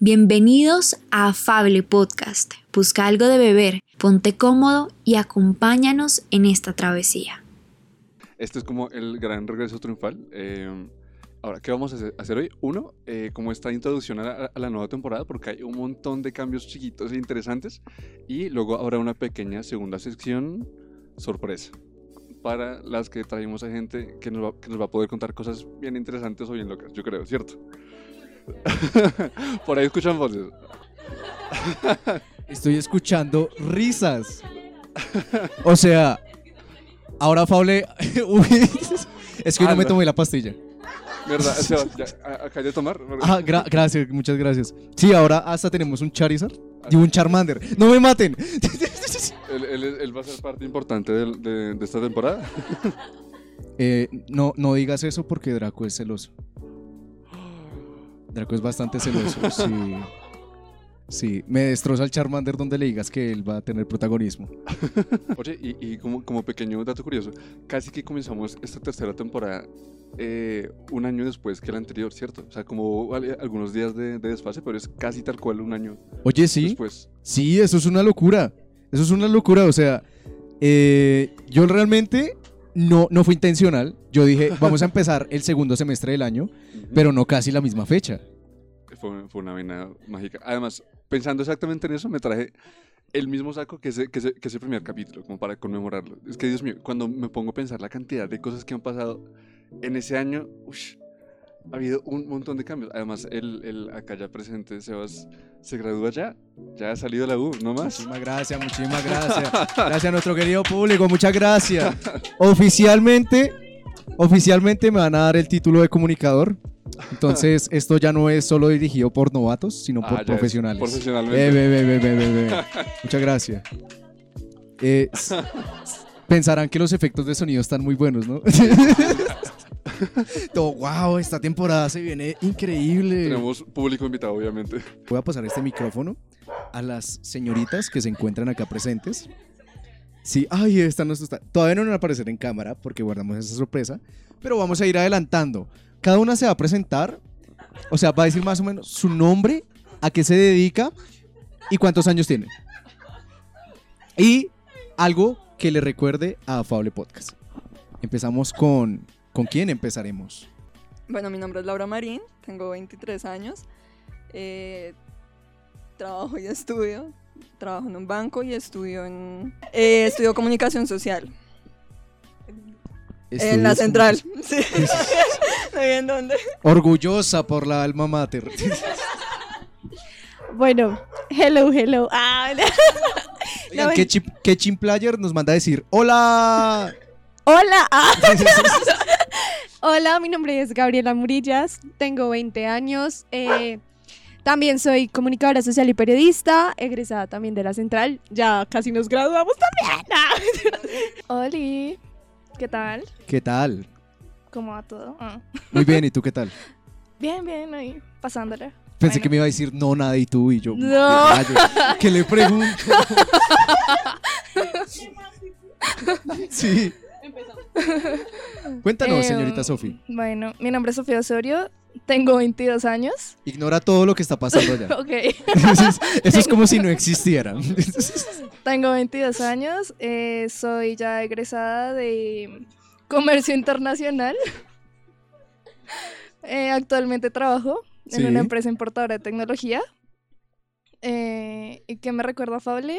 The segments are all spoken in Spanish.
Bienvenidos a Afable Podcast. Busca algo de beber, ponte cómodo y acompáñanos en esta travesía. Este es como el gran regreso triunfal. Eh, ahora, ¿qué vamos a hacer- hoy? Uno, eh, como esta introducción a la, a la nueva temporada, porque hay un montón de cambios chiquitos e interesantes. Y luego habrá una pequeña segunda sección sorpresa para las que traemos a gente que nos, va, que nos va a poder contar cosas bien interesantes o bien locas, yo creo, ¿cierto? Por ahí escuchan voces. Estoy escuchando risas. O sea, ahora Fable. Uy, es que no me tomé la pastilla. ¿Verdad? Seba, ya, acá de tomar. Ah, gra- gracias, muchas gracias. Sí, ahora hasta tenemos un Charizard y un Charmander. ¡No me maten! Él, él- él va a ser parte importante de esta temporada. Eh, no, no digas eso porque Draco es celoso. Draco es bastante celoso, sí. Sí, me destroza el Charmander donde le digas que él va a tener protagonismo. Oye, y, y como, como pequeño dato curioso, casi que comenzamos esta tercera temporada eh, un año después que la anterior, ¿cierto? O sea, como al- algunos días de, de desfase, pero es casi tal cual un año Oye, sí. después. Sí, eso es una locura. Eso es una locura. O sea, eh, yo realmente no, no fue intencional. Yo dije, vamos a empezar el segundo semestre del año, pero no casi la misma fecha. Fue, fue una vaina mágica. Además, pensando exactamente en eso, me traje el mismo saco que ese, que ese, que ese primer capítulo, como para conmemorarlo. Es que, Dios mío, cuando me pongo a pensar la cantidad de cosas que han pasado en ese año, ush, ha habido un montón de cambios. Además, el, el acá ya presente, Sebas, se gradúa ya, ya ha salido de la U, no más. Muchísimas gracias, muchísimas gracias. Gracias a nuestro querido público, muchas gracias. Oficialmente, oficialmente me van a dar el título de comunicador. Entonces, esto ya no es solo dirigido por novatos, sino Ah, por profesionales. Profesionalmente. Ve, ve, ve, ve. Muchas gracias. Eh, pensarán que los efectos de sonido están muy buenos, ¿no? Todo, wow, esta temporada se viene increíble. Tenemos público invitado, obviamente. Voy a pasar este micrófono a las señoritas que se encuentran acá presentes. Sí, ay, esta no está. Todavía no van a aparecer en cámara porque guardamos esa sorpresa, pero vamos a ir adelantando. Cada una se va a presentar, o sea, va a decir más o menos su nombre, a qué se dedica y cuántos años tiene. Y algo que le recuerde a Afable Podcast. Empezamos con. ¿Con quién empezaremos? Bueno, mi nombre es Laura Marín, tengo 23 años. eh, trabajo y estudio. Trabajo en un banco y estudio en. eh, estudio comunicación social. en la central. Sí. no sé en dónde. Orgullosa por la alma mater. Bueno, hello, hello. Ah, Oigan, No, ¿qué, ven- chip- qué chimplayer nos manda a decir? ¡Hola! hola. ah. hola, mi nombre es Gabriela Murillas, tengo 20 años. eh, también soy comunicadora social y periodista, egresada también de la Central. Ya casi nos graduamos también. Ah. Oli, ¿qué tal? ¿Qué tal? ¿Cómo va todo? Ah. Muy bien, ¿y tú qué tal? Bien, bien, ahí, pasándola. Pensé Bueno. que me iba a decir no, nada, y tú, y yo. No. ¿qué le pregunto? sí. Cuéntanos, Eh, señorita Sofi. Bueno, mi nombre es Sofía Osorio, tengo 22 años. Ignora todo lo que está pasando allá. Ok. Eso es, eso es como si no existiera. Tengo 22 años, eh, soy ya egresada de comercio internacional. Eh, actualmente trabajo en Sí. una empresa importadora de tecnología. Eh, ¿Y qué me recuerda, Fable?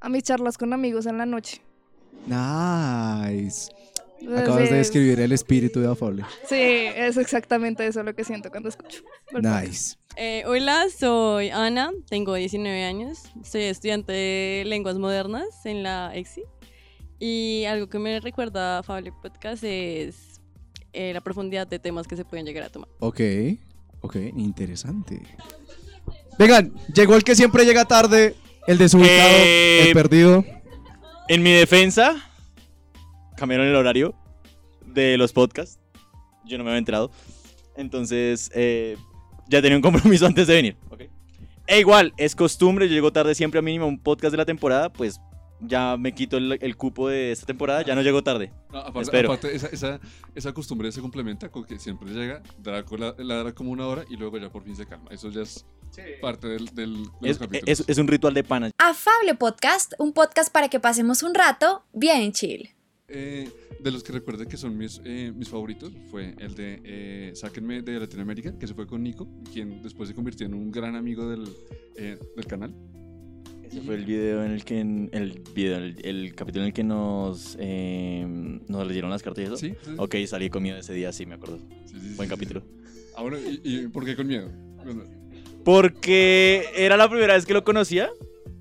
A mis charlas con amigos en la noche. Nice. Acabas de describir el espíritu de Afable. Sí, es exactamente eso lo que siento cuando escucho. Nice. Eh, hola, soy Ana, tengo 19 años, soy estudiante de lenguas modernas en la EXI y algo que me recuerda a Fable Podcast es eh, la profundidad de temas que se pueden llegar a tomar. Ok, ok, interesante. Vengan, llegó el que siempre llega tarde, el desubicado, Eh, el perdido. En mi defensa, cambiaron el horario de los podcasts. Yo no me había enterado. Entonces, eh, ya tenía un compromiso antes de venir. ¿ok? E igual, es costumbre, yo llego tarde siempre a mínimo un podcast de la temporada, pues ya me quito el, el cupo de esta temporada, ya no llego tarde. No, aparte, Espero. aparte, esa, esa, esa costumbre se complementa con que siempre llega, Draco la, ladra como una hora y luego ya por fin se calma. Eso ya es parte del, del, de los Es, capítulos. es- es un ritual de pana. Afable Podcast, un podcast para que pasemos un rato bien chill. Eh, de los que recuerdo que son mis, eh, mis favoritos fue el de eh, Sáquenme de Latinoamérica, que se fue con Nico, quien después se convirtió en un gran amigo del, eh, del canal. Ese fue el video en el que el video, el, el capítulo en el que nos eh, nos leyeron las cartas y eso. ¿Sí? sí, Ok, salí con miedo ese día, sí me acuerdo. sí, sí, Buen capítulo. Ah, bueno, ¿y, y por qué con miedo? Porque era la primera vez que lo conocía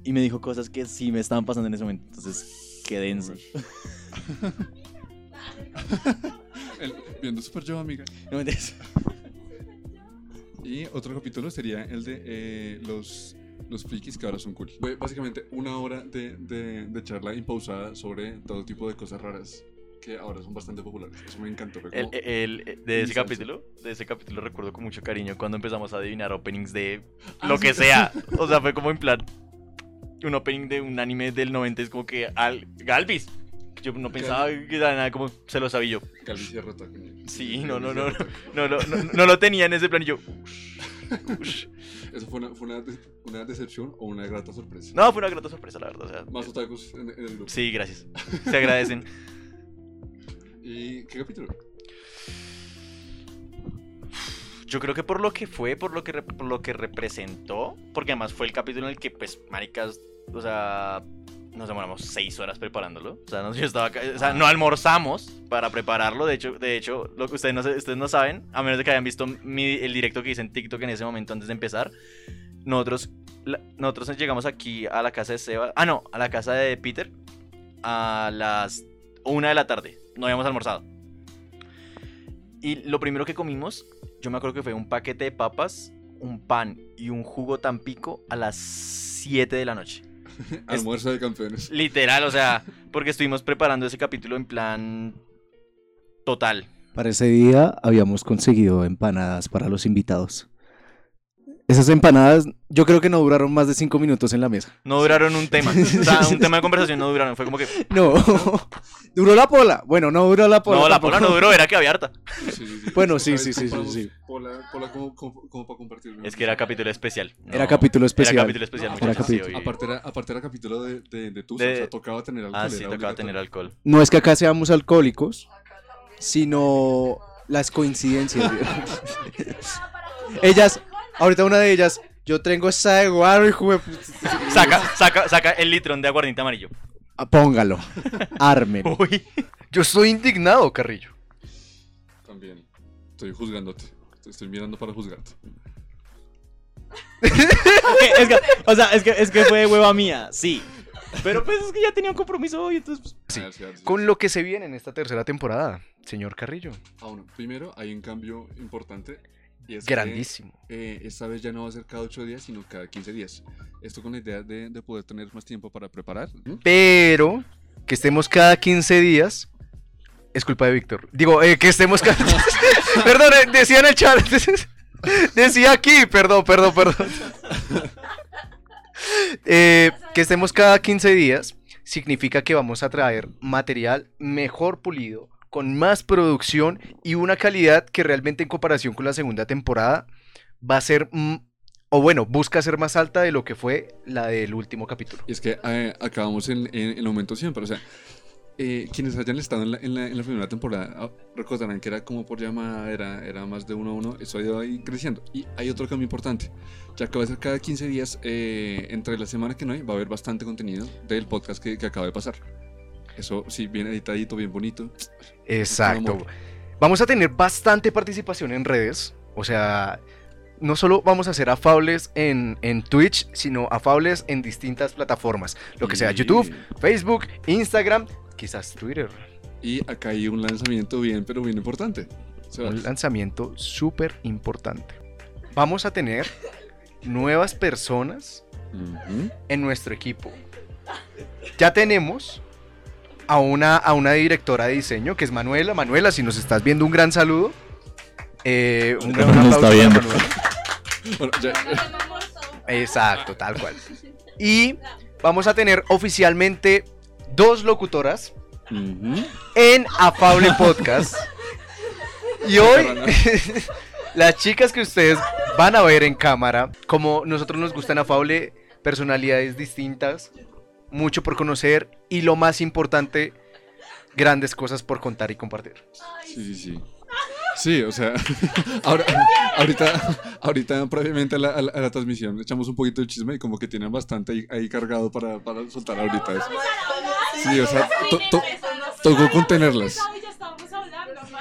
y me dijo cosas que sí me estaban pasando en ese momento. Entonces, qué denso. el- viendo Super Joe, amiga. No me entiendes. Y otro capítulo sería el de eh, los, los frikis que ahora son cool. Fue básicamente una hora de, de, de charla impausada sobre todo tipo de cosas raras que ahora son bastante populares. Eso me encantó. El- el- el- de ese capítulo, de ese capítulo recuerdo con mucho cariño cuando empezamos a adivinar openings de Ah, lo sí. que sea. O sea, fue como en plan un opening de un anime del 90 es como que al Galvis. Yo no pensaba que era nada como se lo sabía yo. Otaku, ñe. Sí, no, no, no, no, otaku. no, no, no lo tenía en ese plan y yo. ¿Eso fue, una, fue una, de- una decepción o una grata sorpresa? No, fue una grata sorpresa, la verdad. O sea, Más otakus en, en el grupo. sí, gracias. Se agradecen. ¿Y qué capítulo? Yo creo que por lo que fue, por lo que, por lo que representó, porque además fue el capítulo en el que, pues, maricas, o sea, nos demoramos seis horas preparándolo. O sea, no, yo estaba o sea, no almorzamos para prepararlo. De hecho, de hecho, lo que ustedes no, ustedes no saben, a menos de que hayan visto mi- el directo que hice en TikTok en ese momento antes de empezar, nosotros, nosotros llegamos aquí a la casa de Seba, ah, no, a la casa de Peter a las una de la tarde. No habíamos almorzado. Y lo primero que comimos, yo me acuerdo que fue un paquete de papas, un pan y un jugo tampico a las 7 de la noche. Almuerzo de campeones. Literal, o sea, porque estuvimos preparando ese capítulo en plan total. Para ese día habíamos conseguido empanadas para los invitados. Esas empanadas yo creo que no duraron más de cinco minutos en la mesa. No duraron un tema. O sea, un tema de conversación no duraron. Fue como que. No, duró la pola. Bueno, no duró la pola. no, la tampoco. pola no duró, era que había harta. Sí, sí, sí. Bueno, sí, sí, sí, sí, compramos sí. Pola, pola como, como, como para compartir. ¿no? Es que era capítulo especial. Era capítulo especial. Era capítulo especial, era capítulo. Aparte era, aparte era capítulo de, de, de Tusa, De- o sea, tocaba tener alcohol. Ah, sí, tocaba tener alcohol. No es que acá seamos alcohólicos, sino las coincidencias. ellas, ahorita una de ellas, yo tengo esa de guaro, de pu- Saca, saca, saca el litrón de aguardiente amarillo. Ah, Póngalo, armen. Uy. Yo estoy indignado, Carrillo. También. Estoy juzgándote. Estoy, estoy mirando para juzgarte. es que, o sea, es que, es que fue hueva mía, sí. Pero pues es que ya tenía un compromiso hoy, entonces. pues, sí. Con lo que se viene en esta tercera temporada, señor Carrillo. Ah, bueno, primero hay un cambio importante. Y es que, Grandísimo. eh, esta vez ya no va a ser cada 8 días, sino cada 15 días. Esto con la idea de, de poder tener más tiempo para preparar. Pero que estemos cada 15 días es culpa de Víctor. Digo, eh, que estemos cada... perdón, eh, decía en el chat. decía aquí, perdón, perdón, perdón. Eh, que estemos cada 15 días significa que vamos a traer material mejor pulido, con más producción y una calidad que realmente en comparación con la segunda temporada va a ser, o bueno, busca ser más alta de lo que fue la del último capítulo. Y es que eh, acabamos en, en, momento siempre. O sea, eh, quienes hayan estado en la, en la, en la primera temporada ah, recordarán que era como por llamada, era, era más de uno a uno. Eso ha ido ahí creciendo. Y hay otro cambio importante. Ya que va a ser cada 15 días, eh, entre la semana que no hay, va a haber bastante contenido del podcast que, que acaba de pasar. Eso sí, bien editadito, bien bonito. Exacto. Vamos a tener bastante participación en redes. O sea, no solo vamos a hacer afables en, en Twitch, sino afables en distintas plataformas. Lo que sea YouTube, Facebook, Instagram, quizás Twitter. Y acá hay un lanzamiento bien, pero bien importante. Sebas. Un lanzamiento súper importante. Vamos a tener nuevas personas en nuestro equipo. Ya tenemos a una, a una directora de diseño que es Manuela. Manuela, si nos estás viendo, un gran saludo. Eh, un gran Nos aplauso está viendo. Manuela. Bueno, ya- Exacto, tal cual. Y vamos a tener oficialmente dos locutoras en Afable Podcast. Y hoy, las chicas que ustedes van a ver en cámara, como nosotros nos gustan Afable, personalidades distintas, mucho por conocer y lo más importante, grandes cosas por contar y compartir. Sí, sí, sí. Sí, o sea, ahora, ahorita, ahorita previamente a la, a la- a la transmisión echamos un poquito de chisme y como que tienen bastante ahí, ahí cargado para, para soltar ahorita eso. Sí, o sea, to- to- tocó contenerlas.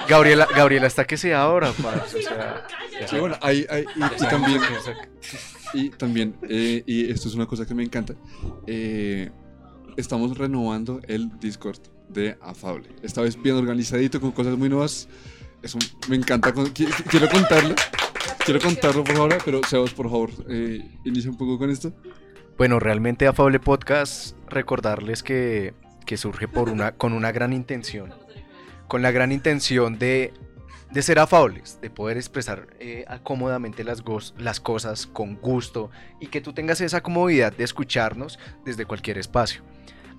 Gabriela, Gabriela está que sea ahora, parce, o sea, Sí, bueno, hay, hay- y, y también, y también, eh, y esto es una cosa que me encanta, eh, estamos renovando el Discord de Afable. Esta vez bien organizadito, con cosas muy nuevas. Eso me encanta. quiero contarlo. Quiero contarlo por ahora, pero Sebas, por favor, eh, inicia un poco con esto. Bueno, realmente Afable Podcast, recordarles que, que surge por una, con una gran intención. Con la gran intención de, de ser afables, de poder expresar eh, cómodamente las, cosas con gusto y que tú tengas esa comodidad de escucharnos desde cualquier espacio.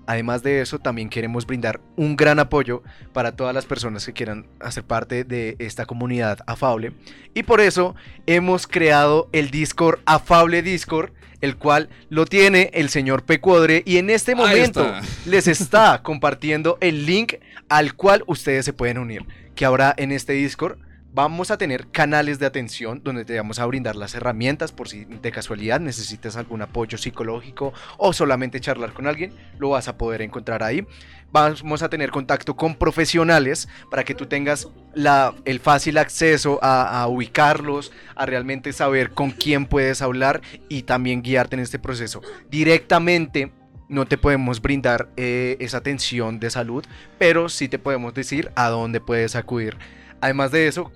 Además de eso, también queremos brindar un gran apoyo para todas las personas que quieran hacer parte de esta comunidad afable. Y por eso hemos creado el Discord Afable Discord, el cual lo tiene el señor Pecuodre y en este momento está. les está compartiendo el link al cual ustedes se pueden unir. Que ahora en este Discord vamos a tener canales de atención donde te vamos a brindar las herramientas por si de casualidad necesitas algún apoyo psicológico o solamente charlar con alguien, lo vas a poder encontrar ahí. Vamos a tener contacto con profesionales para que tú tengas la, el fácil acceso a ubicarlos, a realmente saber con quién puedes hablar y también guiarte en este proceso. Directamente no te podemos brindar eh, esa atención de salud, pero sí te podemos decir a dónde puedes acudir. Además de eso,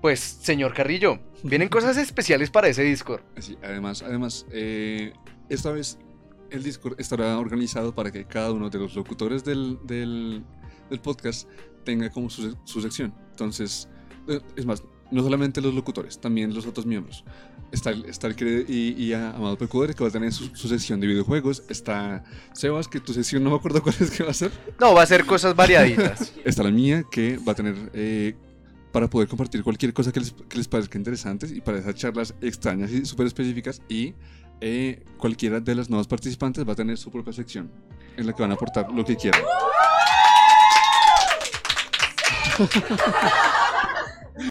pues, señor Carrillo, vienen cosas especiales para ese Discord. Sí, además, además eh, esta vez el Discord estará organizado para que cada uno de los locutores del, del, del podcast tenga como su, su sección. Entonces, eh, es más, no solamente los locutores, también los otros miembros. Está el, está el querido y, y a- amado Pecuadre que va a tener su, su sección de videojuegos. Está Sebas, que tu sección no me acuerdo cuál es que va a ser. No, va a ser cosas variaditas. Está la mía, que va a tener eh, para poder compartir cualquier cosa que les, que les parezca interesante y para esas charlas extrañas y súper específicas. Y eh, cualquiera de las nuevas participantes va a tener su propia sección en la que van a aportar lo que quieran.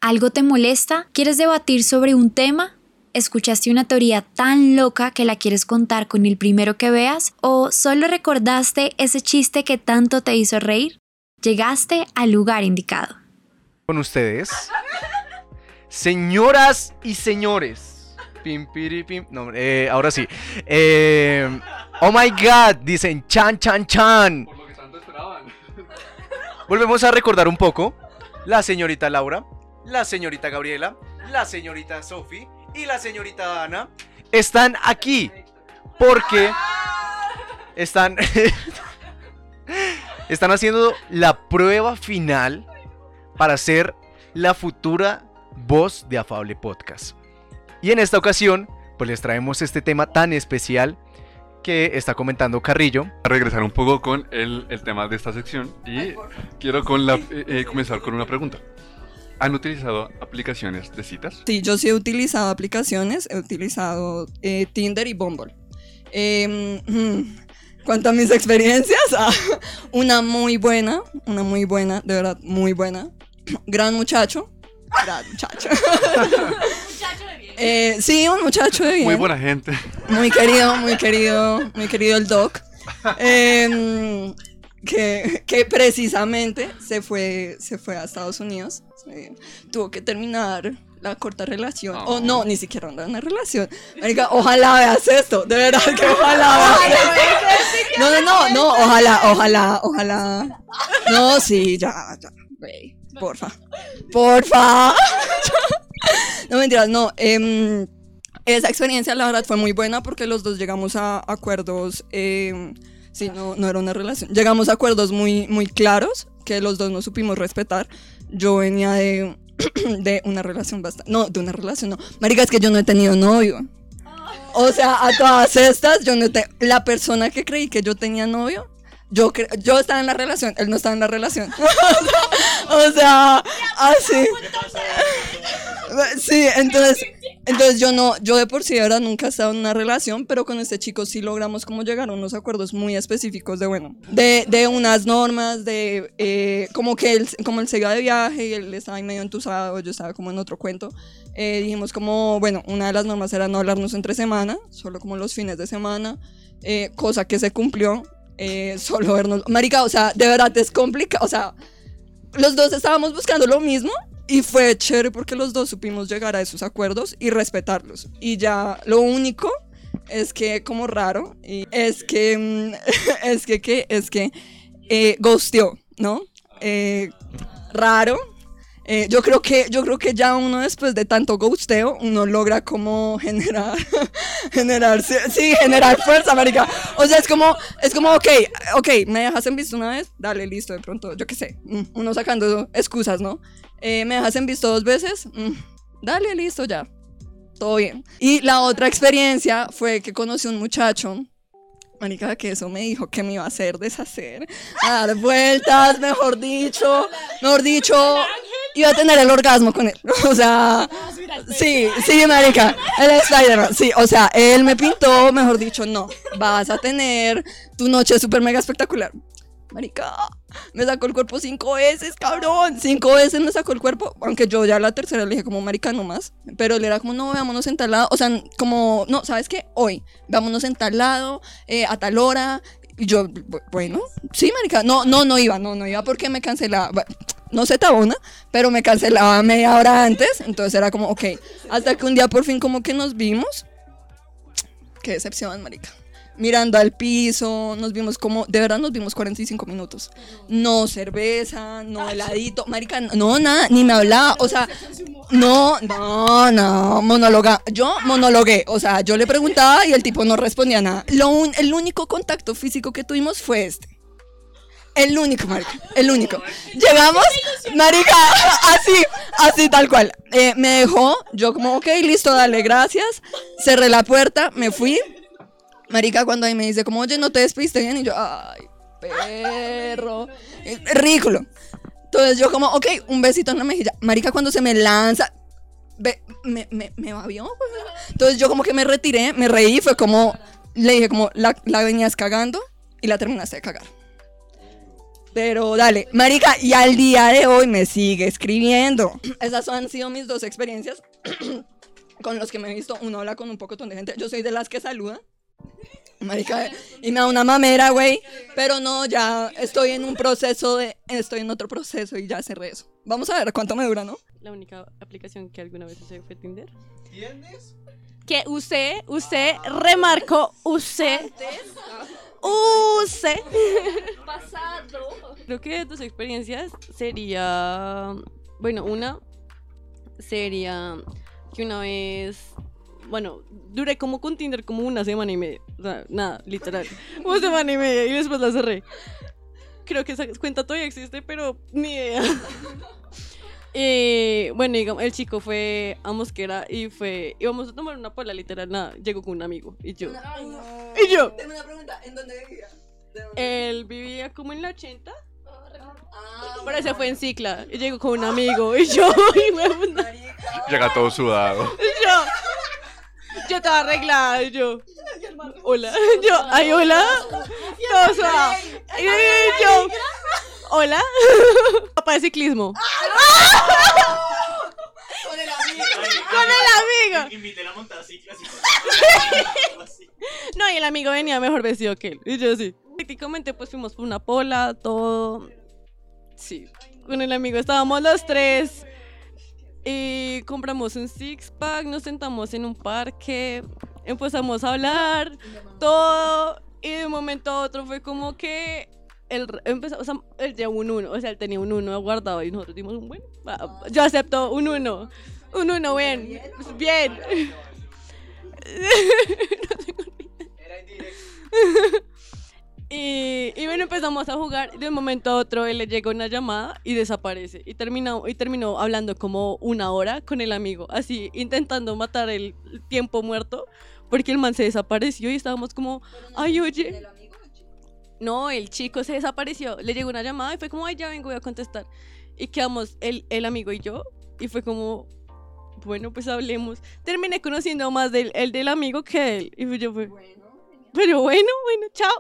¿Algo te molesta? ¿Quieres debatir sobre un tema? ¿Escuchaste una teoría tan loca que la quieres contar con el primero que veas? ¿O solo recordaste ese chiste que tanto te hizo reír? Llegaste al lugar indicado. Con ustedes, señoras y señores. Pim, piri, pim. No, eh, ahora sí. Eh, oh my god, dicen chan, chan, chan. Por lo que tanto esperaban. Volvemos a recordar un poco. La señorita Laura, la señorita Gabriela, la señorita Sophie y la señorita Ana están aquí porque están están haciendo la prueba final para ser la futura voz de Afable Podcast. Y en esta ocasión, pues les traemos este tema tan especial que está comentando Carrillo. A regresar un poco con el, el tema de esta sección y quiero con la, eh, eh, comenzar con una pregunta. ¿Han utilizado aplicaciones de citas? Sí, yo sí he utilizado aplicaciones, he utilizado eh, Tinder y Bumble. Eh, mm, cuanto a mis experiencias, ah, una muy buena, una muy buena, de verdad, muy buena. Gran muchacho. Gran muchacho. Eh, sí, un muchacho de bien. Muy buena gente. Muy querido, muy querido, muy querido el Doc. Que, que precisamente se fue, se fue a Estados Unidos. Tuvo que terminar la corta relación. O no, ni siquiera una, una relación. Marica, ojalá veas esto. De verdad que ojalá veas esto. No, no, no, no, ojalá, ojalá, ojalá. No, sí, ya, ya. Porfa. Porfa. No mentiras, no. em, esa experiencia, la verdad, fue muy buena porque los dos llegamos a acuerdos. em, sí, no, no era una relación. Llegamos a acuerdos muy, muy claros que los dos no supimos respetar. Yo venía de, de una relación bastante. No, de una relación, no. Marica, es que yo no he tenido novio. O sea, a todas estas, yo no te, la persona que creí que yo tenía novio, yo, cre- yo estaba en la relación, él no estaba en la relación. o sea, así. Sí, entonces, entonces yo no, yo de por sí ahora nunca he estado en una relación, pero con este chico sí logramos como llegar a unos acuerdos muy específicos de, bueno, de, de unas normas, de eh, como que él, como él se iba de viaje y él estaba ahí medio entusado, yo estaba como en otro cuento, eh, dijimos como, bueno, una de las normas era no hablarnos entre semana, solo como los fines de semana, eh, cosa que se cumplió, eh, solo vernos, marica, o sea, de verdad es complicado, o sea, los dos estábamos buscando lo mismo y fue chévere porque los dos supimos llegar a esos acuerdos y respetarlos. Y ya lo único es que como raro es que mm, es que ¿qué? es que eh, ¿no? Eh, raro. Eh, yo creo que yo creo que ya uno después de tanto ghosteo uno logra como generar generar sí, generar fuerza marica. O sea es como es como ok ok me dejas en visto una vez dale listo de pronto yo qué sé mm, uno sacando excusas no Eh, me dejas en visto dos veces mm, dale listo ya todo bien. Y la otra experiencia fue que conocí un muchacho Marica, que eso me dijo que me iba a hacer deshacer, a dar vueltas, mejor dicho, mejor dicho, iba a tener el orgasmo con él. O sea, sí, sí, marica, el Spider-Man, sí, o sea, él me pintó, mejor dicho, no, vas a tener tu noche súper mega espectacular. Marica, me sacó el cuerpo cinco veces, cabrón. Cinco veces me sacó el cuerpo. Aunque yo ya la tercera le dije como marica no más. Pero él era como, no, veámonos en tal lado. O sea, como, no, ¿sabes qué? Hoy, vámonos en tal lado, eh, a tal hora. Y yo, bu- bueno, sí, marica. No, no, no iba, no, no iba porque me cancelaba. No sé tabona, pero me cancelaba media hora antes. Entonces era como, ok. Hasta que un día por fin como que nos vimos. Qué decepción, marica. Mirando al piso, nos vimos como, de verdad nos vimos 45 minutos. No cerveza, no heladito, marica, no nada, ni me hablaba, o sea, no, no, no, monóloga. Yo monologué, o sea, yo le preguntaba y el tipo no respondía nada. Lo un- el único contacto físico que tuvimos fue este. El único, marica, el único. Llegamos, marica, así, así tal cual. Eh, me dejó, yo como, ok, listo, dale, gracias. Cerré la puerta, me fui. Marica, cuando ahí me dice como, oye, no te despediste bien. Y yo, ay, perro. Es ridículo. Entonces yo como, ok, un besito en la mejilla. Marica, cuando se me lanza, ve, me, me, me babió, pues. Entonces yo como que me retiré, me reí, fue como, le dije como, la, la venías cagando y la terminaste de cagar. Pero dale, marica, y al día de hoy me sigue escribiendo. Esas han sido mis dos experiencias con los que me he visto. Uno habla con un poco de gente. Yo soy de las que saluda. Marica, y me da una mamera, güey. Pero no, ya estoy en un proceso de. Estoy en otro proceso y ya cerré eso. Vamos a ver cuánto me dura, ¿no? La única aplicación que alguna vez usé fue Tinder. Que usted, usted remarcó, usted, usted. Creo que de tus experiencias sería. Bueno, una sería que una vez. Bueno, duré como con Tinder como una semana y media. O sea, nada, literal. Una semana y media y después la cerré. Creo que esa cuenta todavía existe, pero ni idea. Eh, bueno, digamos, el chico fue a Mosquera y fue. Íbamos a tomar una pola, literal, nada. Llegó con un amigo y yo. Y yo. Tengo una pregunta: ¿en dónde vivía? Él vivía como en la 80. Pero se fue en cicla y llegó con un amigo y yo, y huevona, Llega todo sudado. y yo, yo estaba arreglada yo, hola, yo, ay, hola, todo suave. y yo, hola, papá de ciclismo. Con el amigo. Con el amigo. Invité a montar ciclas No, y el amigo venía mejor vestido que él. Y yo sí. Prácticamente pues fuimos por una pola, todo. Sí. Con el amigo estábamos los tres. Y compramos un six pack, nos sentamos en un parque, empezamos a hablar, todo. Y de un momento a otro fue como que él empezó, o sea, él llevó un uno, o sea, él tenía un uno guardado y nosotros dimos un buen. va, Yo acepto un uno. Un uno, bien. Bien. Y, y bueno, empezamos a jugar. De un momento a otro, él le llega una llamada y desaparece. Y terminó, y terminó hablando como una hora con el amigo, así intentando matar el tiempo muerto. porque el man se desapareció y estábamos como, ay, oye. No, el chico se desapareció. Le llegó una llamada y fue como, ay, ya vengo, voy a contestar. Y quedamos el, el amigo y yo. Y fue como, bueno, pues hablemos. Terminé conociendo más del, el del amigo que él. Y yo fue, pero bueno, bueno, chao.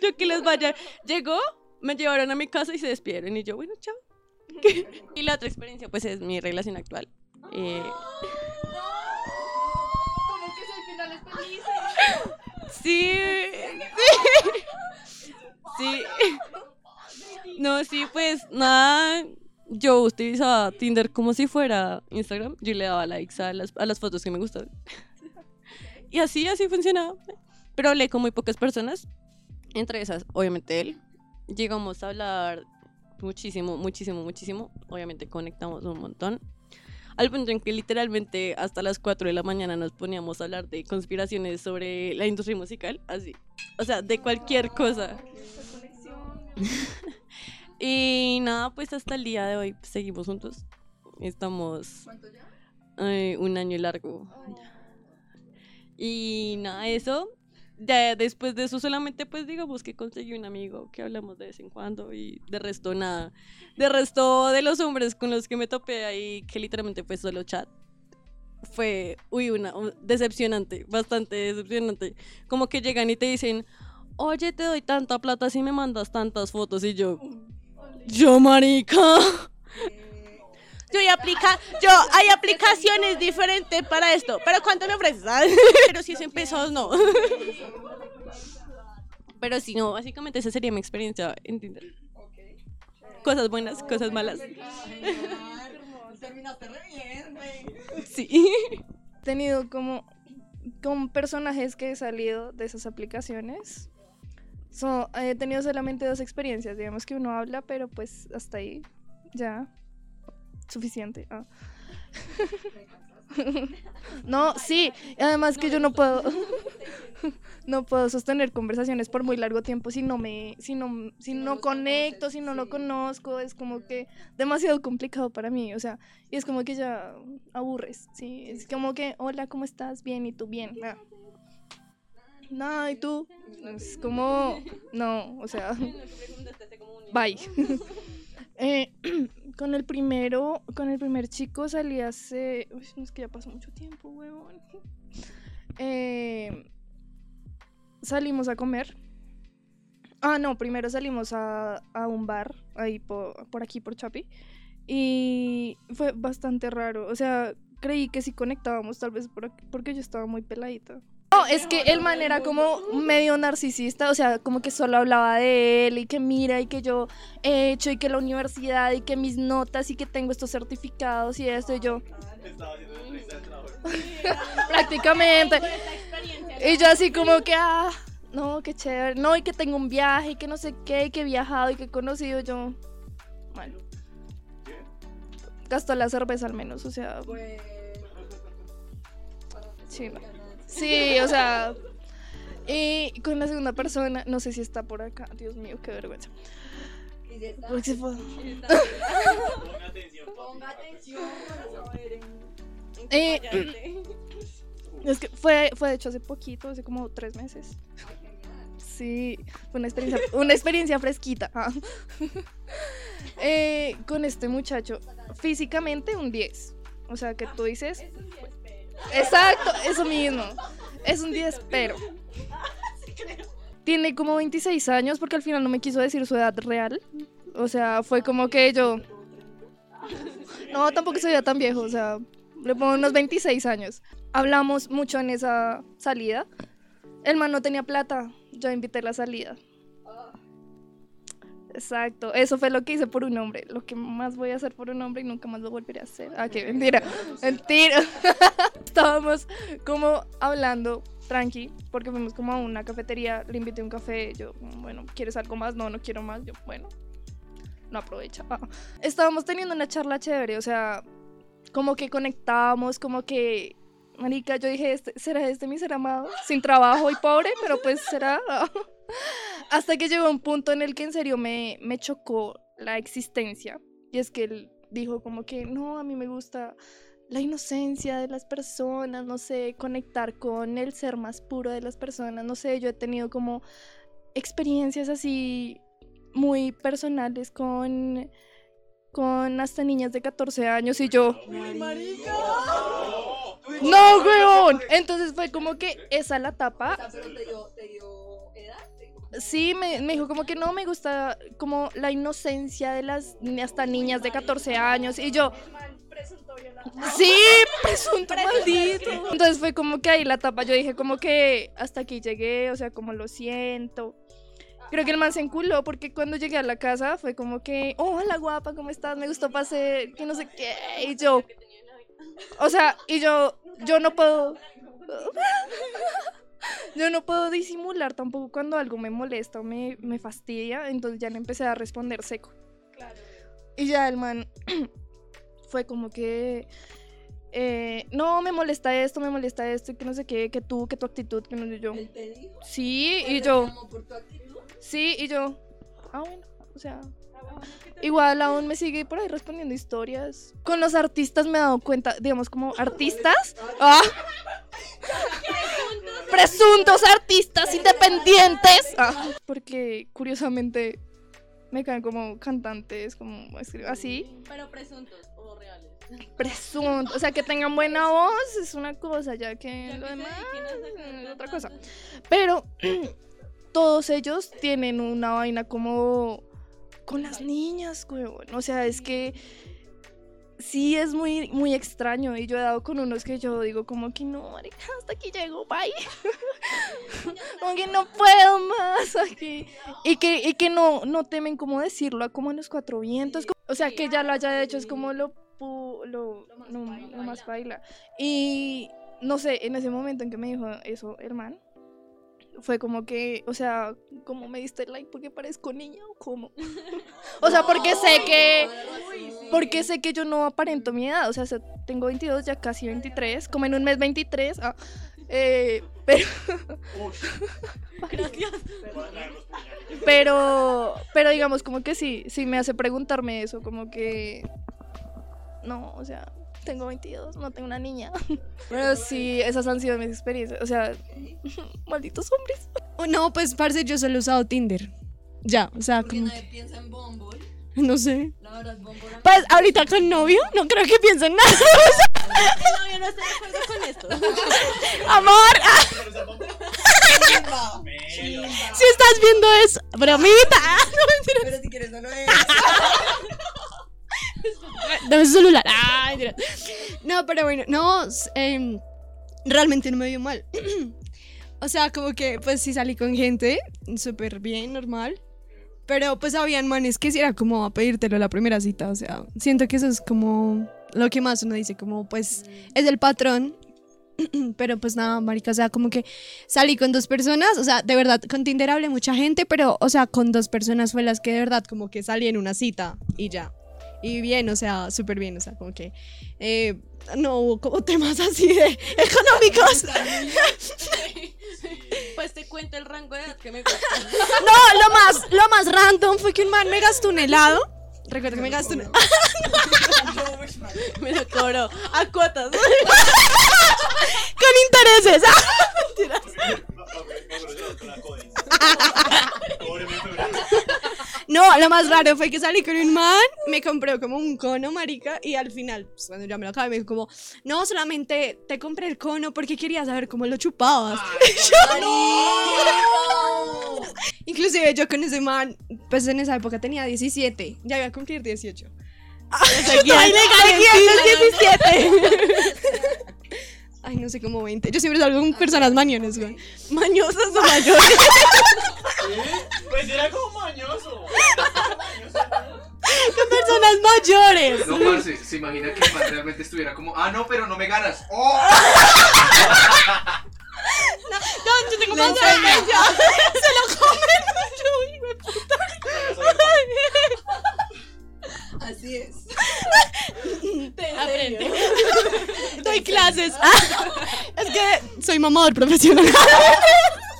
Yo que les vaya. Llegó, me llevaron a mi casa y se despidieron. Y yo, bueno, chao. y la otra experiencia, pues, es mi relación actual. Eh, Sí. Sí. No, sí, pues nada. Yo utilizaba Tinder como si fuera Instagram. Yo le daba likes a las, a las fotos que me gustaban. Y así, así funcionaba. Pero hablé con muy pocas personas. Entre esas, obviamente él. Llegamos a hablar muchísimo, muchísimo, muchísimo. Obviamente conectamos un montón. Al punto en que literalmente hasta las 4 de la mañana nos poníamos a hablar de conspiraciones sobre la industria musical. Así. O sea, de cualquier cosa. y nada, pues hasta el día de hoy pues, seguimos juntos. Estamos eh, un año largo. Y nada, eso. Ya después de eso solamente pues digamos que conseguí un amigo que hablamos de vez en cuando y de resto nada. De resto de los hombres con los que me topé ahí, que literalmente fue solo chat. Fue, uy, una, un- decepcionante, bastante decepcionante. Como que llegan y te dicen, oye, te doy tanta plata si me mandas tantas fotos y yo, yo marica. Yo yo, hay aplicaciones diferentes para esto. ¿Pero cuánto me ofreces? ah? Pero si es en pesos, no. Pero si no, básicamente esa sería mi experiencia en Tinder. Cosas buenas, cosas malas. Sí. He tenido como con personajes que he salido de esas aplicaciones. So, he tenido solamente dos experiencias. Digamos que uno habla, pero pues hasta ahí ya. Suficiente. ah. no, sí. Además que yo no puedo. no puedo sostener conversaciones por muy largo tiempo si no me. Si no, si no conecto, si no lo conozco. Es como que demasiado complicado para mí. O sea, y es como que ya aburres, ¿sí? Es como que, hola, ¿cómo estás? Bien, ¿y tú? Bien. Ah. No, ¿y tú? Es como, no, o sea, bye. Eh, con el primero, con el primer chico salí hace, uy, no es que ya pasó mucho tiempo, huevón. Eh, salimos a comer. Ah, no, primero salimos a, a un bar, ahí por, por aquí, por Chapi. Y fue bastante raro. O sea, creí que sí conectábamos, tal vez porque yo estaba muy peladita. No, es que el man era como medio narcisista, o sea, como que solo hablaba de él y que mira y que yo he hecho y que la universidad y que mis notas y que tengo estos certificados y esto y yo. Prácticamente. Y yo así como que, ah, no, qué chévere. No, y que tengo un viaje y que no sé qué, y que he viajado y que he conocido yo. Bueno. Gastó la cerveza al menos, o sea. Sí, no. Sí, o sea. Y con la segunda persona, no sé si está por acá. Dios mío, qué vergüenza. Porque se fue. Eh, es que fue, fue de hecho hace poquito, hace como tres meses. Sí, fue una experiencia, una experiencia fresquita. ah. Eh, con este muchacho, físicamente un 10. O sea, que tú dices. Exacto, eso mismo. Es un 10, pero. Tiene como 26 años porque al final no me quiso decir su edad real. O sea, fue como que yo. No, tampoco se veía tan viejo, o sea, le pongo unos 26 años. Hablamos mucho en esa salida. El man no tenía plata, yo invité la salida. Exacto, eso fue lo que hice por un hombre. Lo que más voy a hacer por un hombre y nunca más lo volveré a hacer. Ah, qué mentira, mentira. Estábamos como hablando tranqui, porque fuimos como a una cafetería, le invité un café, yo, bueno, ¿quieres algo más? No, no quiero más, yo, bueno, no aprovecha. Ah. Estábamos teniendo una charla chévere, o sea, como que conectábamos, como que, marica, yo dije, este, ¿será este mi ser amado? Sin trabajo y pobre, pero pues será. Hasta que llegó un punto en el que en serio me, me chocó la existencia. Y es que él dijo como que, no, a mí me gusta la inocencia de las personas, no sé, conectar con el ser más puro de las personas, no sé, yo he tenido como experiencias así muy personales con con hasta niñas de 14 años y yo no, weón. Entonces fue como que esa la tapa. Sí, me, dijo como que no me gusta como la inocencia de las hasta niñas de 14 años y yo Sí, presunto maldito. Entonces fue como que ahí la tapa, yo dije como que hasta aquí llegué, o sea, como lo siento. Creo que el man se enculó porque cuando llegué a la casa fue como que, hola guapa, ¿cómo estás? Me gustó pasar, que no sé qué. Y yo, o sea, y yo, yo no puedo, yo no puedo disimular tampoco cuando algo me molesta o me, me fastidia. Entonces ya le empecé a responder seco. Y ya el man fue como que, eh, no, me molesta esto, me molesta esto, que no sé qué, que tú, que tu actitud, que no sé yo. Sí, y yo. Sí, y yo. Ah, bueno, o sea. Igual aún me sigue por ahí respondiendo historias. Con los artistas me he dado cuenta, digamos, como artistas. Ah. Presuntos artistas independientes. Ah, Porque curiosamente me caen como cantantes, como así. Pero presuntos o reales. Presuntos. O sea, que tengan buena voz es una cosa, ya que lo demás es otra cosa. Pero todos ellos tienen una vaina como con las niñas, huevón. O sea, es que sí es muy, muy extraño. Y yo he dado con unos que yo digo como que no, marica, hasta aquí llego, bye. como que no puedo más aquí. Y que, y que no, no temen como decirlo, como en los cuatro vientos. O sea, que ya lo haya hecho es como lo, lo, lo más baila. Y no sé, en ese momento en que me dijo eso, el man, fue como que, o sea, ¿cómo me diste like? ¿Porque parezco niña o cómo? o sea, porque sé que, porque sé que yo no aparento mi edad, o sea, se- tengo 22, ya casi 23, como en un mes 23, ah, eh, pero, Gracias. pero, pero digamos como que sí, sí me hace preguntarme eso, como que, no, o sea, tengo 22, no tengo una niña. Pero sí, esas han sido mis experiencias, o sea, malditos hombres. Oh, no, pues, parce, yo solo he usado Tinder. Ya, o sea, como... nadie piensa en Bumble. No sé. La verdad, Bumble. Pues, ahorita con novio, no creo que piense en nada. No, yo no estoy de acuerdo con esto. Amor, ah, si estás viendo eso, bromita. No. Pero si quieres, no lo es. Dame su celular. No, pero bueno, no, em, realmente no me vio mal. o sea, como que pues sí salí con gente, súper bien, normal. Pero pues habían manes que sí era como a pedírtelo la primera cita. O sea, siento que eso es como lo que más uno dice, como pues es el patrón. Pero pues nada, marica, o sea, como que salí con dos personas, o sea, de verdad, con Tinder hablé mucha gente, pero, o sea, con dos personas fue las que de verdad como que salí en una cita y ya. Y bien, o sea, súper bien, o sea, como que eh, no hubo como temas así de económicos. Pues te cuento el rango de edad que me gusta. No, lo más, lo más random fue que un man me gastó un helado. Recuerdo que me gastó un Me lo cobró a cuotas. con intereses. No, lo más raro fue que salí con un man, me compró como un cono, marica, y al final, pues, cuando ya me lo acabé, me dijo como, no, solamente te compré el cono porque quería saber cómo lo chupabas. Y yo, Inclusive yo con ese man, pues en esa época tenía 17, ya iba a cumplir 18. Seguía en 17. Ay, no sé, como 20. Yo siempre salgo con personas mañones, güey. Mañosas o mayores. Pues era como mañoso. Con personas mayores. No, parce, se imagina que el man realmente estuviera como, ah, no, pero no me ganas. ¡Oh! No, yo tengo más ya. Se lo comen. Yo, hijo de puta. Así es. Aprende. Doy clases. Es que soy mamador profesional.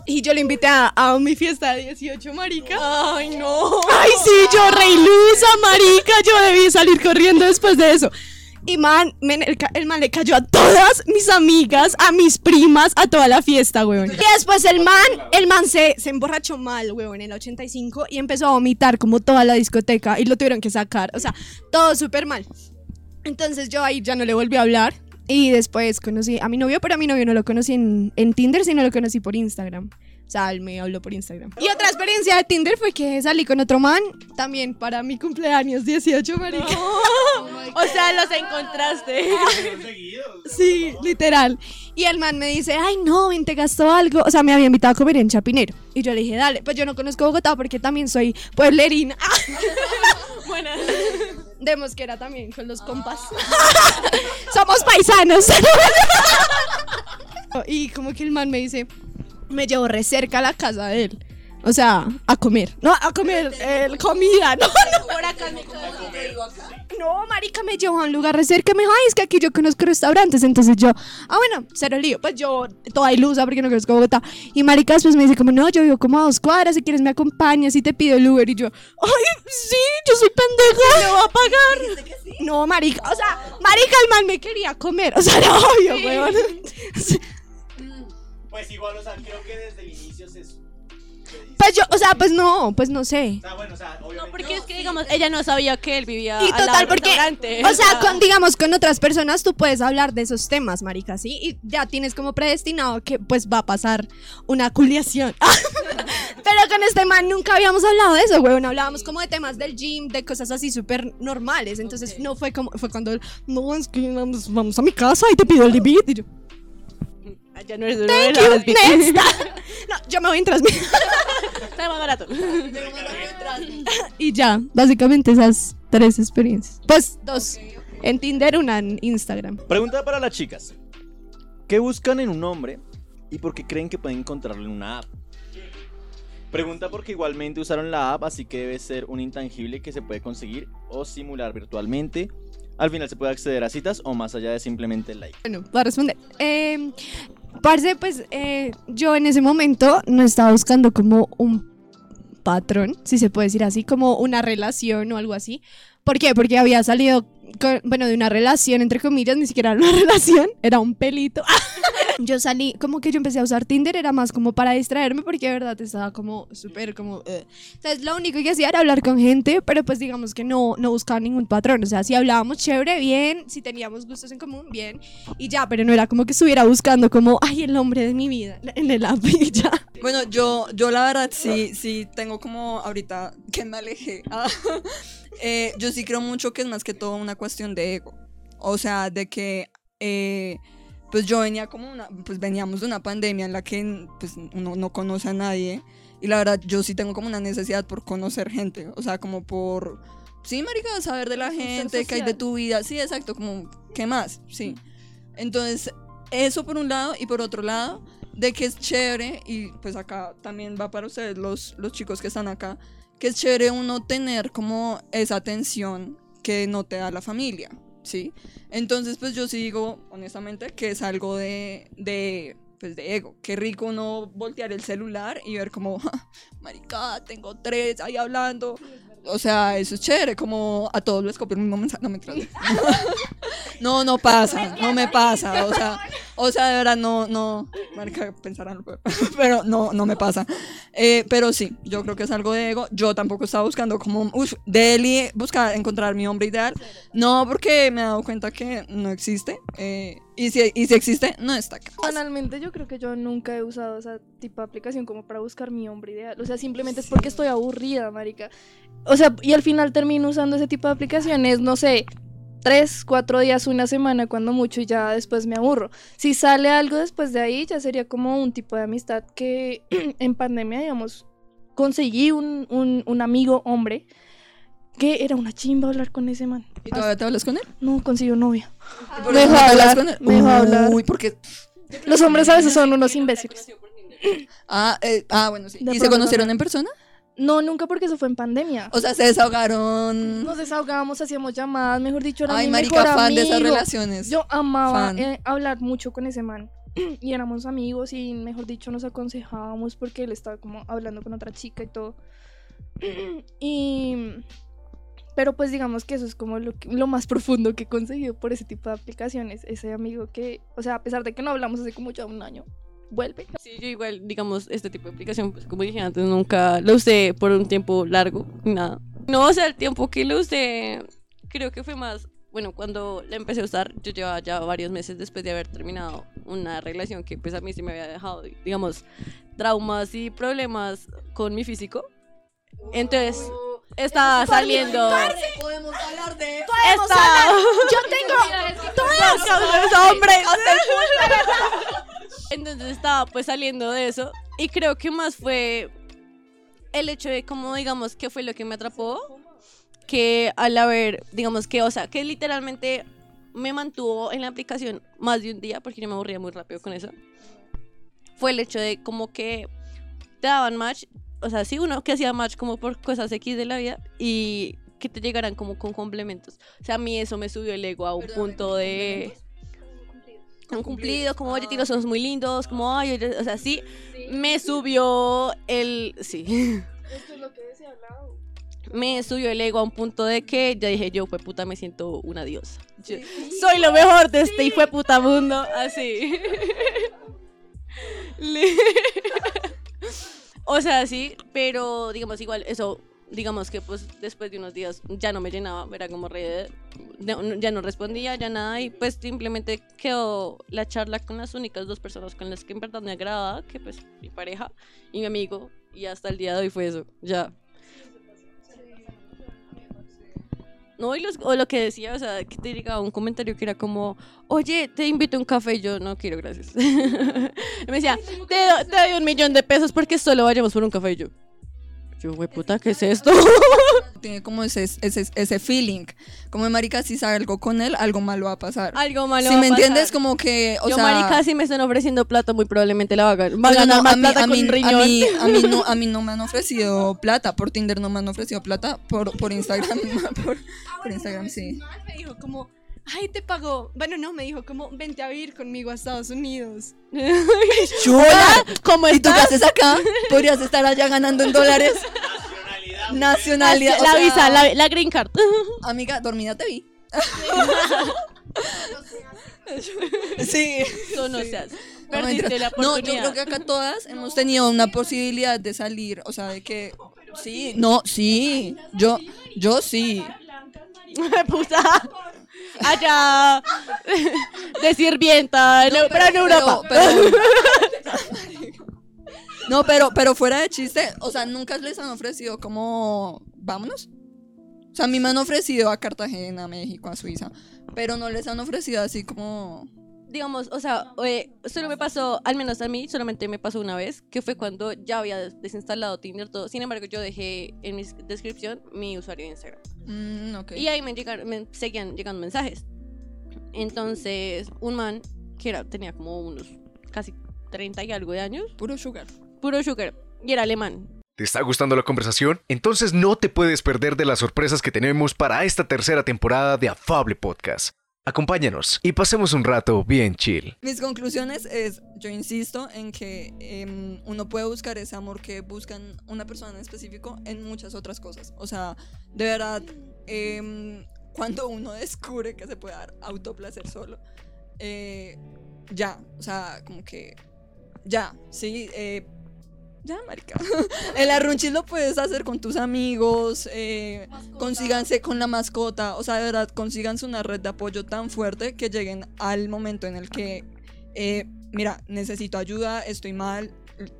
Y yo le invité a, a mi fiesta de 18, marica. Ay, no. Ay, sí, yo re ilusa, marica. Yo debí salir corriendo después de eso. Y man, el man le cayó a todas mis amigas, a mis primas, a toda la fiesta, weón. Y después el man, el man se, se emborrachó mal, weón, en el 85 y empezó a vomitar como toda la discoteca y lo tuvieron que sacar. O sea, todo súper mal. Entonces yo ahí ya no le volví a hablar. Y después conocí a mi novio, pero a mi novio no lo conocí en, en Tinder, sino lo conocí por Instagram. O sea, él me habló por Instagram. Y otra experiencia de Tinder fue que salí con otro man, también para mi cumpleaños 18, marica. O sea, los encontraste. Sí, literal. Y el man me dice, ay no, ven, te gastó algo. O sea, me había invitado a comer en Chapinero. Y yo le dije, dale, pues yo no conozco Bogotá porque también soy pueblerina. Buena. De Mosquera también, con los compas. Somos paisanos. y como que el man me dice, me llevó re cerca a la casa de él. O sea, a comer. No, a comer eh, comida. No, no. Por acá. No, marica, me llevó a un lugar re cerca. Me dijo, ay, es que aquí yo conozco restaurantes. Entonces yo, ah, bueno, cero lío. Pues yo, toda ilusa porque no conozco Bogotá. Y marica después me dice como, no, yo vivo como a dos cuadras. Si quieres me acompañas y te pido el Uber. Y yo, ay, sí, yo soy pendeja. ¿Me va a pagar? No, marica, o sea, marica, el man me quería comer. O sea, era obvio, weón. Pues igual, o sea, creo que desde el inicio se. Pues yo, o sea, pues no, pues no sé. O sea, bueno, o sea, obviamente. No, porque es que, digamos, ella no sabía que él vivía Y al total, porque, o sea, con, digamos, con otras personas tú puedes hablar de esos temas, marica, ¿sí? Y ya tienes como predestinado que, pues, va a pasar una culiación. Pero con este man nunca habíamos hablado de eso, weón. Hablábamos como de temas del gym, de cosas así súper normales. Entonces, no fue como, fue cuando él, no, es que vamos, vamos a mi casa y te pido el DB. Y yo, Ah, ya no eres thank you, next. no, yo me voy en Transmilenio. Está más barato. Y ya, básicamente esas tres experiencias. Pues dos. En Tinder, una en Instagram. Pregunta para las chicas: ¿Qué buscan en un hombre y por qué creen que pueden encontrarlo en una app? Pregunta porque igualmente usaron la app, así que debe ser un intangible que se puede conseguir o simular virtualmente. Al final se puede acceder a citas o más allá de simplemente el like. Bueno, voy a responder. Eh, parce, pues eh, yo en ese momento no estaba buscando como un patrón, si se puede decir así, como una relación o algo así. ¿Por qué? Porque había salido, con- bueno, de una relación, entre comillas, ni siquiera era una relación, era un pelito. yo salí, como que yo empecé a usar Tinder, era más como para distraerme, porque de verdad estaba como súper como... eh. Entonces lo único que hacía era hablar con gente, pero pues digamos que no, no buscaba ningún patrón. O sea, si hablábamos chévere, bien, si teníamos gustos en común, bien, y ya, pero no era como que estuviera buscando como, ay, el hombre de mi vida en el app y ya. Bueno, yo, yo la verdad sí, sí tengo como ahorita que me alejé. ah, eh, yo sí creo mucho que es más que todo una cuestión de ego. O sea, de que eh, pues yo venía como una, pues veníamos de una pandemia en la que pues uno no conoce a nadie. Y la verdad, yo sí tengo como una necesidad por conocer gente. O sea, como por, sí, marica, saber de la gente, qué hay de tu vida. Sí, exacto, como, ¿qué más? Sí. Entonces, eso por un lado y por otro lado, de que es chévere, y pues acá también va para ustedes los, los chicos que están acá, que es chévere uno tener como esa atención que no te da la familia, ¿sí? Entonces pues yo sí digo honestamente que es algo de, de, pues de ego, qué rico uno voltear el celular y ver como, "Ja, marica, tengo tres ahí hablando. O sea, eso es chévere, como a todos les copio el mismo mensaje. No, me no, no pasa, no me pasa. O sea, o sea, de verdad, no, no. Marica, pensarán, pero no, no me pasa. Eh, pero sí, yo creo que es algo de ego. Yo tampoco estaba buscando como, uff, Deli, buscar encontrar mi hombre ideal. No, porque me he dado cuenta que no existe. eh, y, si, y si existe, no está acá. Personalmente yo creo que yo nunca he usado esa tipo de aplicación como para buscar mi hombre ideal. O sea, simplemente es porque estoy aburrida, marica. O sea, y al final termino usando ese tipo de aplicaciones, no sé, tres, cuatro días, una semana, cuando mucho, y ya después me aburro. Si sale algo después de ahí, ya sería como un tipo de amistad que en pandemia, digamos, conseguí un, un, un amigo hombre que era una chimba hablar con ese man. ¿Y todavía te hablas con él? No, consiguió novia. ¿Y por Me dejó hablar, con él? me dejó hablar. Uy, porque. Los hombres a veces son unos imbéciles. Ah, eh, ah bueno, sí. De ¿Y se conocieron también. en persona? No, nunca porque eso fue en pandemia. O sea, se desahogaron. Nos desahogábamos, hacíamos llamadas, mejor dicho, era Ay, mi marica, mejor fan de esas relaciones. Yo amaba eh, hablar mucho con ese man. Y éramos amigos y, mejor dicho, nos aconsejábamos porque él estaba como hablando con otra chica y todo. Y Pero pues digamos que eso es como lo, más profundo que he conseguido por ese tipo de aplicaciones. Ese amigo que, o sea, a pesar de que no hablamos hace como ya un año, vuelve. Sí, yo igual, digamos, este tipo de aplicación, pues como dije antes, nunca lo usé por un tiempo largo, nada. No, o sea, el tiempo que lo usé, creo que fue más, bueno, cuando la empecé a usar, yo llevaba ya varios meses después de haber terminado una relación que pues a mí sí me había dejado, digamos, traumas y problemas con mi físico. Entonces, estaba saliendo... Podemos hablar de. Estaba... Yo tengo todos hombres. Entonces estaba pues saliendo de eso y creo que más fue el hecho de como digamos que fue lo que me atrapó que al haber digamos que o sea que literalmente me mantuvo en la aplicación más de un día porque yo me aburría muy rápido con eso fue el hecho de como que te daban match o sea sí uno que hacía match como por cosas X de la vida y que te llegaran como con complementos. O sea a mí eso me subió el ego a un punto de un cumplido, como oye, tienes los ojos muy lindos, como ay, oye", o sea, sí, me subió el, sí, Esto es lo que decía Lau. me subió el ego a un punto de que ya dije yo, fue puta, me siento una diosa. Yo soy lo mejor de este y fue puta mundo, así. O sea, sí, pero digamos igual, eso, digamos que pues después de unos días ya no me llenaba, era como re, ya no respondía, ya nada, y pues simplemente quedó la charla con las únicas dos personas con las que en verdad me agradaba, que pues mi pareja y mi amigo, y hasta el día de hoy fue eso, ya. No, y los- o lo que decía, o sea, que te llegaba un comentario que era como, oye, te invito a un café, y yo no quiero, gracias. y me decía, te, do- te doy un millón de pesos porque solo vayamos por un café, y yo, yo, güey, puta, ¿qué es esto? Tiene como ese, ese, ese feeling. Como de marica, si salgo con él, algo malo va a pasar. Algo malo Si va me a entiendes, pasar. como que, o yo, sea... marica, si me están ofreciendo plata, muy probablemente la va a ganar. Va a ganar no, más a mí, plata a con mí, un a riñón. mí, a mí no, a mí no me han ofrecido plata. Por Tinder no me han ofrecido plata. Por, por Instagram, por, por Instagram sí. Me dijo como, ay, te pago. Bueno, no, me dijo como, vente a vivir conmigo a Estados Unidos. ¡Chula! ¿Cómo ¿Y tú qué haces acá? Podrías estar allá ganando en dólares. Nacionalidad. o La sea, visa, la, la green card. Amiga, dormida te vi. sí. Eso no seas. No, Perdiste la No, yo creo que acá todas hemos tenido una posibilidad de salir, o sea, de que sí, no, sí, yo, yo sí. Puta. Allá. De sirvienta. en- pero en Europa. pero- no, pero, pero fuera de chiste, o sea, nunca les han ofrecido como, vámonos. O sea, a mí me han ofrecido a Cartagena, a México, a Suiza, pero no les han ofrecido así como... digamos, o sea, eh, solo me pasó, al menos a mí, solamente me pasó una vez, que fue cuando ya había des- desinstalado Tinder todo. Sin embargo, yo dejé en mi descripción mi usuario de Instagram. Mm. Y ahí me, llegaron, me seguían llegando mensajes. Entonces, un man que era, tenía como unos casi 30 y algo de años, Puro sugar. puro sugar, y era alemán. ¿Te está gustando la conversación? Entonces no te puedes perder de las sorpresas que tenemos para esta tercera temporada de Afable Podcast. Acompáñanos y pasemos un rato bien chill. Mis conclusiones es, yo insisto en que em, uno puede buscar ese amor que buscan una persona en específico en muchas otras cosas. O sea, de verdad, em, cuando uno descubre que se puede dar autoplacer solo, eh, ya, o sea, como que ya, sí, eh, ya, marica. El arrunchis lo puedes hacer con tus amigos, eh, consíganse con la mascota, o sea, de verdad, consíganse una red de apoyo tan fuerte que lleguen al momento en el que, eh, mira, necesito ayuda, estoy mal,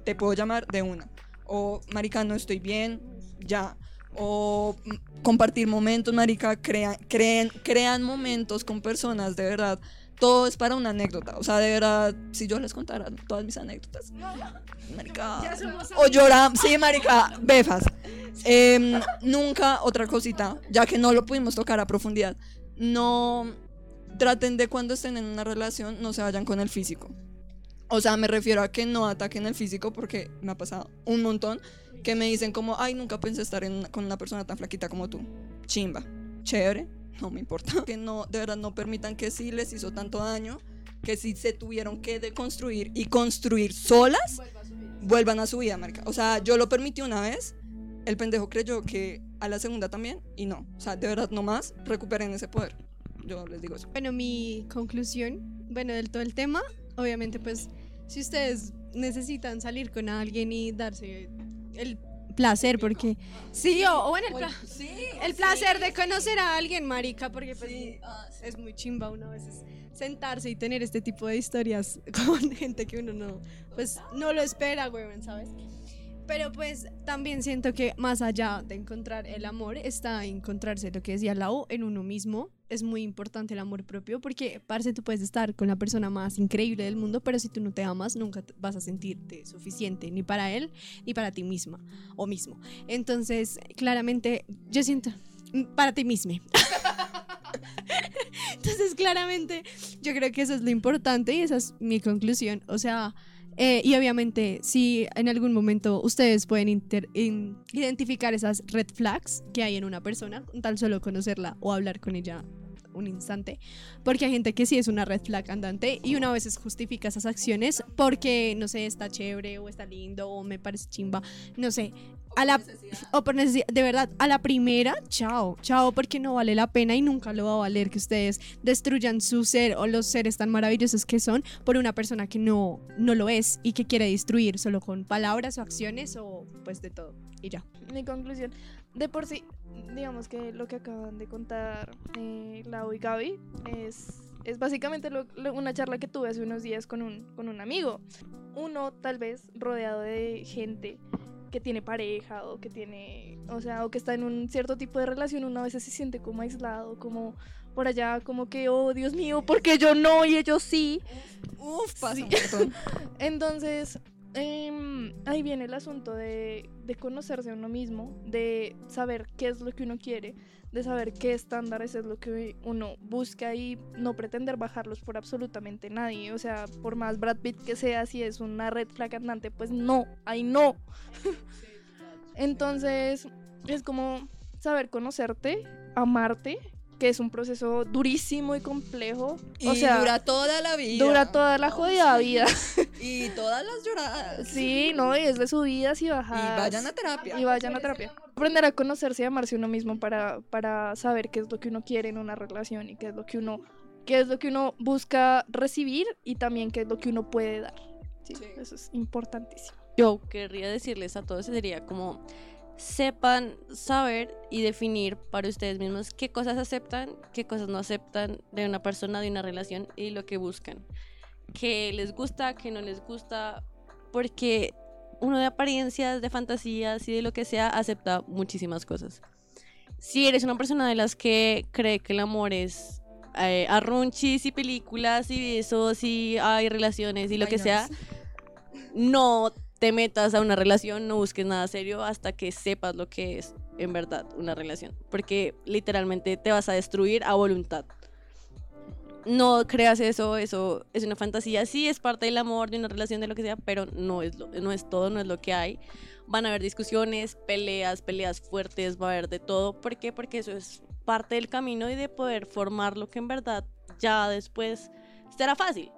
te puedo llamar de una. O, marica, no estoy bien, ya. O mm, compartir momentos, marica, crean, creen, crean momentos con personas, de verdad. Todo es para una anécdota. O sea, de verdad, si yo les contara todas mis anécdotas. Marica. O llora, sí, marica, befas. Em, nunca otra cosita, ya que no lo pudimos tocar a profundidad. No traten de cuando estén en una relación, no se vayan con el físico. O sea, me refiero a que no ataquen el físico porque me ha pasado un montón que me dicen como, ay, nunca pensé estar en- con una persona tan flaquita como tú. Chimba, chévere, no me importa. Que no, de verdad no permitan que si les hizo tanto daño, que si se tuvieron que deconstruir y construir solas, vuelvan a su vida, marica. O sea, yo lo permití una vez el pendejo creyó que a la segunda también y no. O sea, de verdad, no más, recuperen ese poder. Yo les digo eso. Bueno, mi conclusión, bueno, del todo el tema, obviamente pues si ustedes necesitan salir con alguien y darse el placer, porque sí, o, o bueno, el, pla- el placer de conocer a alguien, marica, porque pues es muy chimba uno a veces sentarse y tener este tipo de historias con gente que uno no, pues no lo espera, weón, ¿sabes? Pero pues también siento que más allá de encontrar el amor está encontrarse lo que decía Lau en uno mismo. Es muy importante el amor propio porque, parce, tú puedes estar con la persona más increíble del mundo, pero si tú no te amas, nunca vas a sentirte suficiente ni para él ni para ti misma o mismo. Entonces, claramente, yo siento mm, para ti misma. Entonces, claramente, yo creo que eso es lo importante y esa es mi conclusión. O sea, eh, y obviamente, si en algún momento ustedes pueden identificar esas red flags que hay en una persona, tan solo conocerla o hablar con ella un instante, porque hay gente que sí es una red flag andante y una veces justifica esas acciones porque, no sé, está chévere o está lindo o me parece chimba, no sé. A la, o por necesidad, de verdad, a la primera, chao, chao, porque no vale la pena y nunca lo va a valer que ustedes destruyan su ser o los seres tan maravillosos que son por una persona que no, no lo es y que quiere destruir solo con palabras o acciones o pues de todo. Y ya. Mi conclusión, de por sí, digamos que lo que acaban de contar eh, Lau y Gaby es, es básicamente lo- lo- una charla que tuve hace unos días con un, con un amigo. Uno tal vez rodeado de gente que tiene pareja o que tiene, o sea, o que está en un cierto tipo de relación, uno a veces se siente como aislado, como por allá, como que, oh Dios mío, porque yo no y ellos sí. Uf, pasa Sí. un montón. Entonces, em, ahí viene el asunto de, de conocerse a uno mismo, de saber qué es lo que uno quiere, de saber qué estándares es lo que uno busca y no pretender bajarlos por absolutamente nadie. O sea, por más Brad Pitt que sea, si es una red flag andante, pues no, ahí no. Entonces, es como saber conocerte, amarte, que es un proceso durísimo y complejo. Y o sea, dura toda la vida. dura toda la jodida vida. Y todas las lloradas. Sí, no, y es de subidas y bajadas. Y vayan a terapia. Y vayan a terapia. Aprender a conocerse y amarse uno mismo para, para saber qué es lo que uno quiere en una relación y qué es lo que uno, qué es lo que uno busca recibir y también qué es lo que uno puede dar. Sí, Eso es importantísimo. Yo querría decirles a todos sería como sepan saber y definir para ustedes mismos qué cosas aceptan, qué cosas no aceptan de una persona, de una relación y lo que buscan. Qué les gusta, qué no les gusta, porque uno de apariencias, de fantasías y de lo que sea acepta muchísimas cosas. Si eres una persona de las que cree que el amor es eh, arrunchis y películas y besos y hay relaciones y lo que sea, no te metas a una relación, no busques nada serio hasta que sepas lo que es en verdad una relación. Porque literalmente te vas a destruir a voluntad. No creas eso, eso es una fantasía. Sí, es parte del amor, de una relación, de lo que sea, pero no es, lo, no es todo, no es lo que hay. Van a haber discusiones, peleas, peleas fuertes, va a haber de todo. ¿Por qué? Porque eso es parte del camino y de poder formar lo que en verdad ya después será fácil.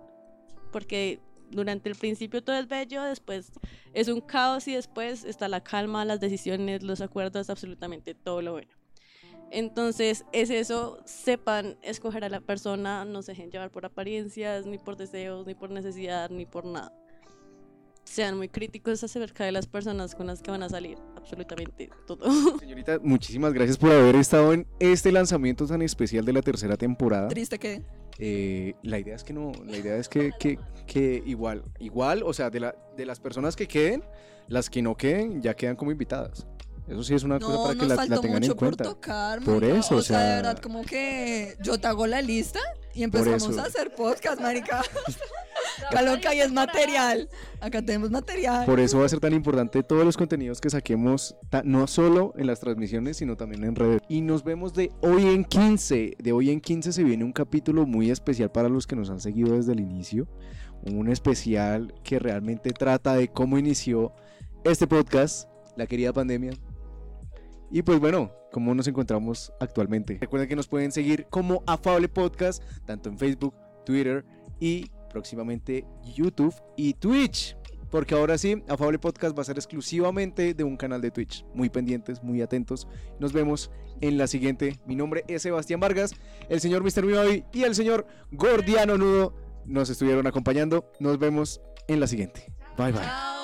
Porque durante el principio todo es bello, después es un caos y después está la calma, las decisiones, los acuerdos, absolutamente todo lo bueno. Entonces es eso, sepan escoger a la persona, no se dejen llevar por apariencias, ni por deseos, ni por necesidad, ni por nada. Sean muy críticos acerca de las personas con las que van a salir, absolutamente todo. Señorita, muchísimas gracias por haber estado en este lanzamiento tan especial de la tercera temporada. Triste que. Eh, la idea es que no, la idea es que, que, que igual, igual, o sea, de, la, de las personas que queden, las que no queden ya quedan como invitadas. Eso sí es una cosa No, para que la, la tengan mucho en cuenta. por tocar, Por marica. eso, o o sea, de sea, verdad, como que yo te hago la lista y empezamos a hacer podcast, marica. Que hay es material. Acá tenemos material. Por eso va a ser tan importante todos los contenidos que saquemos, no solo en las transmisiones, sino también en redes. Y nos vemos de hoy en 15. De hoy en 15 se viene un capítulo muy especial para los que nos han seguido desde el inicio. Un especial que realmente trata de cómo inició este podcast, la querida pandemia. Y pues bueno, cómo nos encontramos actualmente. Recuerden que nos pueden seguir como Afable Podcast, tanto en Facebook, Twitter y próximamente YouTube y Twitch. porque ahora sí, Afable Podcast va a ser exclusivamente de un canal de Twitch. Muy pendientes, muy atentos. Nos vemos en la siguiente. Mi nombre es Sebastián Vargas, el señor Mr. Mimavi y el señor Gordiano Nudo nos estuvieron acompañando. Nos vemos en la siguiente. Bye bye.